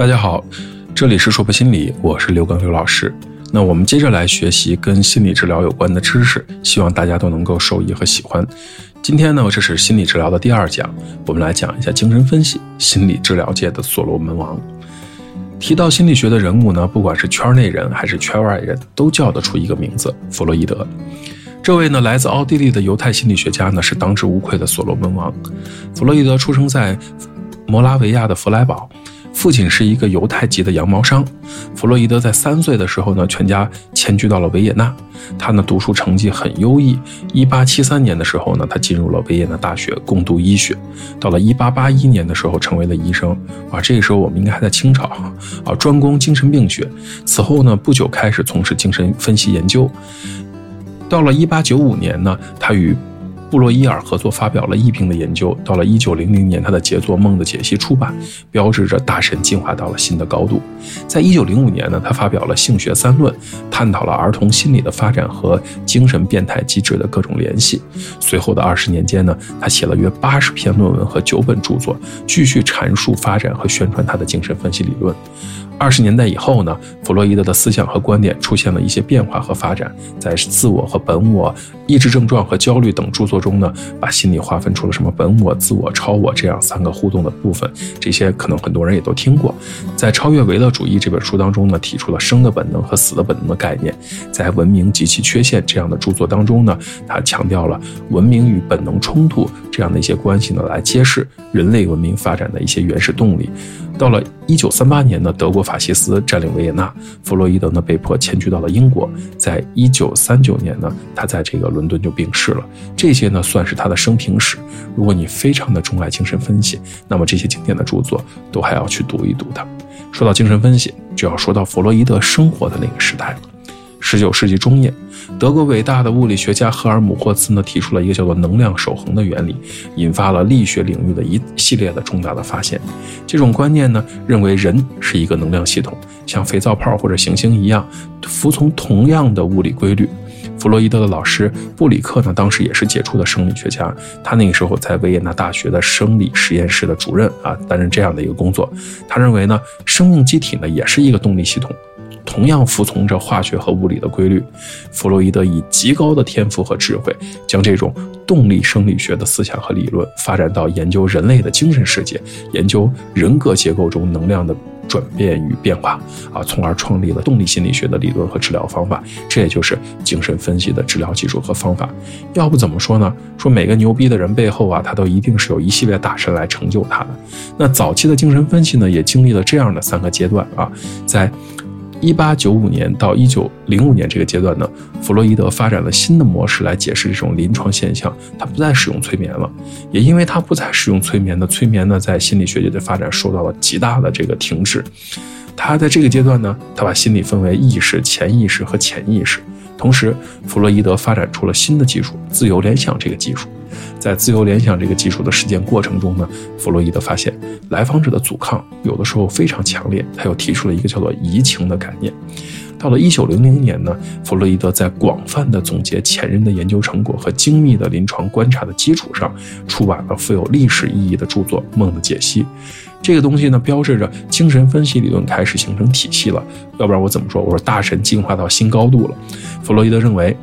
大家好，这里是说破心理，我是刘根刘老师。那我们接着来学习跟心理治疗有关的知识，希望大家都能够受益和喜欢。今天呢，这是心理治疗的第二讲，我们来讲一下精神分析，心理治疗界的所罗门王。提到心理学的人物呢，不管是圈内人还是圈外人，都叫得出一个名字——弗洛伊德。这位呢，来自奥地利的犹太心理学家呢，是当之无愧的所罗门王。弗洛伊德出生在摩拉维亚的弗莱堡。父亲是一个犹太籍的羊毛商，弗洛伊德在三岁的时候呢，全家迁居到了维也纳。他呢读书成绩很优异。一八七三年的时候呢，他进入了维也纳大学攻读医学。到了一八八一年的时候，成为了医生。啊，这个时候我们应该还在清朝啊，专攻精神病学。此后呢，不久开始从事精神分析研究。到了一八九五年呢，他与布洛伊尔合作发表了疫病的研究。到了一九零零年，他的杰作《梦的解析》出版，标志着大神进化到了新的高度。在一九零五年呢，他发表了《性学三论》，探讨了儿童心理的发展和精神变态机制的各种联系。随后的二十年间呢，他写了约八十篇论文和九本著作，继续阐述、发展和宣传他的精神分析理论。二十年代以后呢，弗洛伊德的思想和观点出现了一些变化和发展，在自我和本我、抑制症状和焦虑等著作中呢，把心理划分出了什么本我、自我、超我这样三个互动的部分。这些可能很多人也都听过。在《超越维勒主义》这本书当中呢，提出了生的本能和死的本能的概念。在《文明及其缺陷》这样的著作当中呢，他强调了文明与本能冲突这样的一些关系呢，来揭示人类文明发展的一些原始动力。到了一九三八年呢，德国法西斯占领维也纳，弗洛伊德呢被迫迁居到了英国。在一九三九年呢，他在这个伦敦就病逝了。这些呢算是他的生平史。如果你非常的钟爱精神分析，那么这些经典的著作都还要去读一读的。说到精神分析，就要说到弗洛伊德生活的那个时代了。十九世纪中叶，德国伟大的物理学家赫尔姆霍兹呢提出了一个叫做能量守恒的原理，引发了力学领域的一系列的重大的发现。这种观念呢认为人是一个能量系统，像肥皂泡或者行星一样，服从同样的物理规律。弗洛伊德的老师布里克呢，当时也是杰出的生理学家，他那个时候在维也纳大学的生理实验室的主任啊，担任这样的一个工作。他认为呢，生命机体呢也是一个动力系统。同样服从着化学和物理的规律，弗洛伊德以极高的天赋和智慧，将这种动力生理学的思想和理论发展到研究人类的精神世界，研究人格结构中能量的转变与变化啊，从而创立了动力心理学的理论和治疗方法。这也就是精神分析的治疗技术和方法。要不怎么说呢？说每个牛逼的人背后啊，他都一定是有一系列大神来成就他的。那早期的精神分析呢，也经历了这样的三个阶段啊，在。一八九五年到一九零五年这个阶段呢，弗洛伊德发展了新的模式来解释这种临床现象。他不再使用催眠了，也因为他不再使用催眠呢，催眠呢在心理学界的发展受到了极大的这个停滞。他在这个阶段呢，他把心理分为意识、潜意识和潜意识。同时，弗洛伊德发展出了新的技术——自由联想这个技术。在自由联想这个技术的实践过程中呢，弗洛伊德发现来访者的阻抗有的时候非常强烈，他又提出了一个叫做移情的概念。到了一九零零年呢，弗洛伊德在广泛的总结前人的研究成果和精密的临床观察的基础上，出版了富有历史意义的著作《梦的解析》。这个东西呢，标志着精神分析理论开始形成体系了。要不然我怎么说？我说大神进化到新高度了。弗洛伊德认为，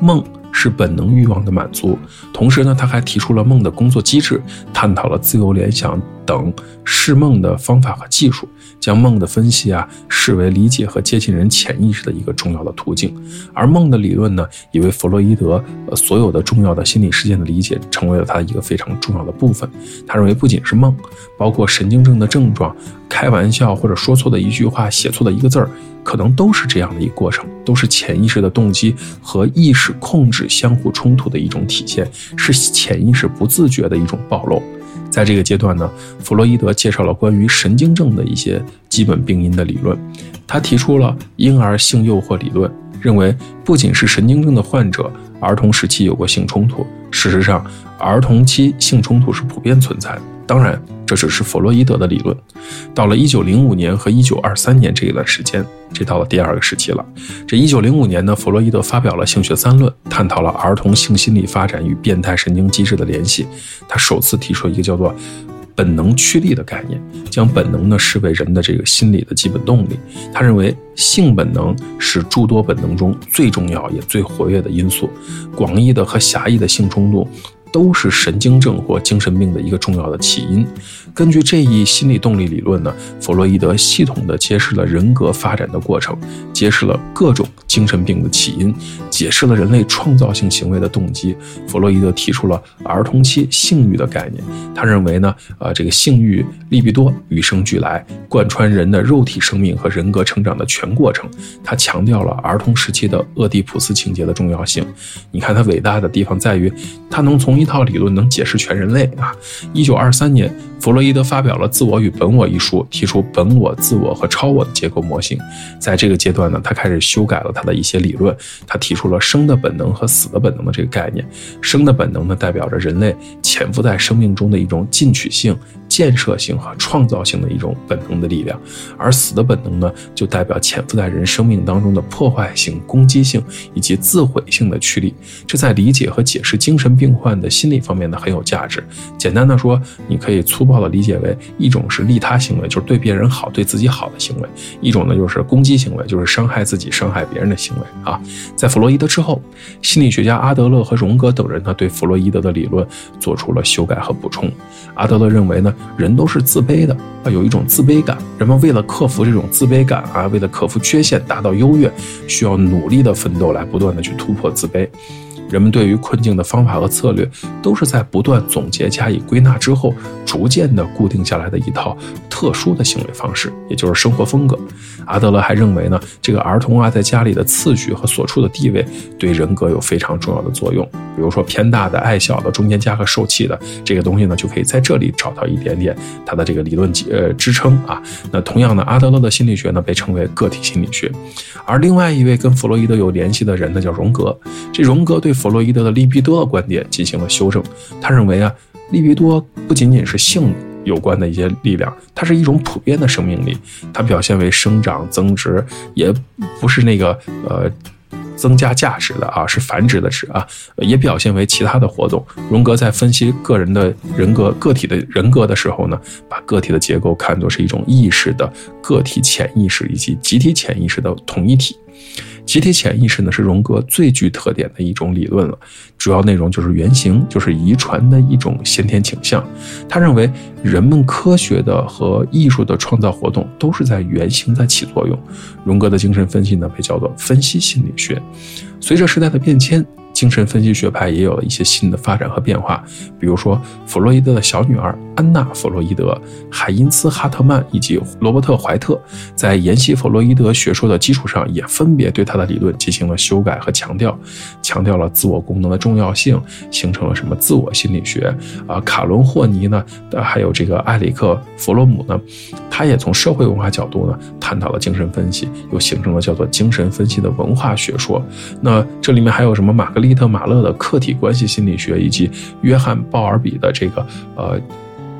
梦。是本能欲望的满足，同时呢，他还提出了梦的工作机制，探讨了自由联想等释梦的方法和技术，将梦的分析啊视为理解和接近人潜意识的一个重要的途径。而梦的理论呢，也为弗洛伊德呃所有的重要的心理事件的理解成为了他一个非常重要的部分。他认为，不仅是梦，包括神经症的症状、开玩笑或者说错的一句话、写错的一个字儿。可能都是这样的一个过程，都是潜意识的动机和意识控制相互冲突的一种体现，是潜意识不自觉的一种暴露。在这个阶段呢，弗洛伊德介绍了关于神经症的一些基本病因的理论，他提出了婴儿性诱惑理论，认为不仅是神经症的患者，儿童时期有过性冲突，事实上，儿童期性冲突是普遍存在的。当然，这只是弗洛伊德的理论。到了一九零五年和一九二三年这一段时间，这到了第二个时期了。这一九零五年呢，弗洛伊德发表了《性学三论》，探讨了儿童性心理发展与变态神经机制的联系。他首次提出一个叫做本能驱力的概念，将本能呢视为人的这个心理的基本动力。他认为性本能是诸多本能中最重要也最活跃的因素，广义的和狭义的性冲动。都是神经症或精神病的一个重要的起因。根据这一心理动力理论呢，弗洛伊德系统地揭示了人格发展的过程，揭示了各种精神病的起因，解释了人类创造性行为的动机。弗洛伊德提出了儿童期性欲的概念。他认为呢，呃，这个性欲利比多与生俱来，贯穿人的肉体生命和人格成长的全过程。他强调了儿童时期的俄狄浦斯情节的重要性。你看他伟大的地方在于，他能从一套理论能解释全人类啊！一九二三年，弗洛伊德发表了《自我与本我》一书，提出本我、自我和超我的结构模型。在这个阶段呢，他开始修改了他的一些理论。他提出了生的本能和死的本能的这个概念。生的本能呢，代表着人类潜伏在生命中的一种进取性。建设性和创造性的一种本能的力量，而死的本能呢，就代表潜伏在人生命当中的破坏性、攻击性以及自毁性的驱力。这在理解和解释精神病患的心理方面呢很有价值。简单的说，你可以粗暴的理解为一种是利他行为，就是对别人好、对自己好的行为；一种呢就是攻击行为，就是伤害自己、伤害别人的行为。啊，在弗洛伊德之后，心理学家阿德勒和荣格等人呢对弗洛伊德的理论做出了修改和补充。阿德勒认为呢。人都是自卑的啊，有一种自卑感。人们为了克服这种自卑感啊，为了克服缺陷，达到优越，需要努力的奋斗，来不断的去突破自卑。人们对于困境的方法和策略，都是在不断总结加以归纳之后，逐渐的固定下来的一套特殊的行为方式，也就是生活风格。阿德勒还认为呢，这个儿童啊，在家里的次序和所处的地位，对人格有非常重要的作用。比如说偏大的、爱小的，中间加个受气的，这个东西呢，就可以在这里找到一点点他的这个理论呃支撑啊。那同样呢，阿德勒的心理学呢，被称为个体心理学。而另外一位跟弗洛伊德有联系的人呢，叫荣格。这荣格对弗洛伊德的利比多的观点进行了修正，他认为啊，利比多不仅仅是性有关的一些力量，它是一种普遍的生命力，它表现为生长增值，也不是那个呃增加价值的啊，是繁殖的值啊，也表现为其他的活动。荣格在分析个人的人格、个体的人格的时候呢，把个体的结构看作是一种意识的个体潜意识以及集体潜意识的统一体。集体潜意识呢，是荣格最具特点的一种理论了。主要内容就是原型，就是遗传的一种先天倾向。他认为，人们科学的和艺术的创造活动都是在原型在起作用。荣格的精神分析呢，被叫做分析心理学。随着时代的变迁。精神分析学派也有了一些新的发展和变化，比如说弗洛伊德的小女儿安娜·弗洛伊德、海因茨·哈特曼以及罗伯特·怀特，在研习弗洛伊德学说的基础上，也分别对他的理论进行了修改和强调，强调了自我功能的重要性，形成了什么自我心理学啊？卡伦·霍尼呢？还有这个埃里克·弗洛姆呢？他也从社会文化角度呢，探讨了精神分析，又形成了叫做精神分析的文化学说。那这里面还有什么玛格丽？利特·马勒的客体关系心理学以及约翰·鲍尔比的这个呃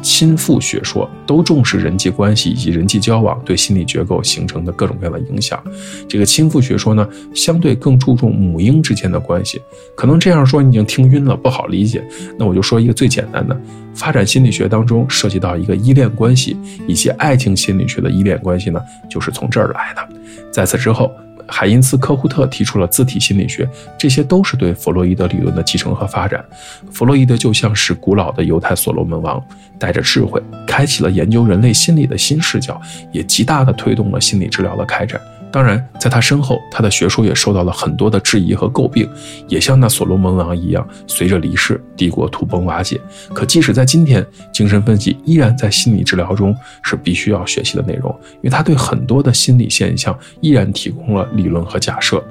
亲父学说，都重视人际关系以及人际交往对心理结构形成的各种各样的影响。这个亲父学说呢，相对更注重母婴之间的关系。可能这样说你已经听晕了，不好理解。那我就说一个最简单的，发展心理学当中涉及到一个依恋关系，以及爱情心理学的依恋关系呢，就是从这儿来的。在此之后。海因茨·科胡特提出了自体心理学，这些都是对弗洛伊德理论的继承和发展。弗洛伊德就像是古老的犹太所罗门王，带着智慧，开启了研究人类心理的新视角，也极大的推动了心理治疗的开展。当然，在他身后，他的学说也受到了很多的质疑和诟病，也像那所罗门王一样，随着离世，帝国土崩瓦解。可即使在今天，精神分析依然在心理治疗中是必须要学习的内容，因为他对很多的心理现象依然提供了理论和假设。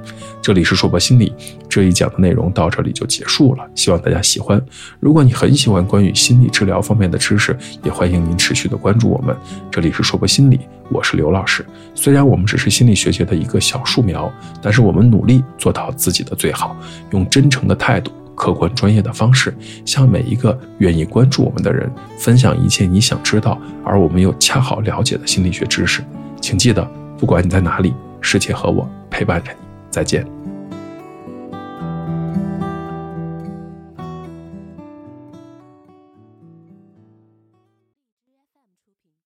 这里是硕博心理这一讲的内容到这里就结束了，希望大家喜欢。如果你很喜欢关于心理治疗方面的知识，也欢迎您持续的关注我们。这里是硕博心理，我是刘老师。虽然我们只是心理学界的一个小树苗，但是我们努力做到自己的最好，用真诚的态度、客观专业的方式，向每一个愿意关注我们的人分享一切你想知道而我们又恰好了解的心理学知识。请记得，不管你在哪里，世界和我陪伴着你。再见。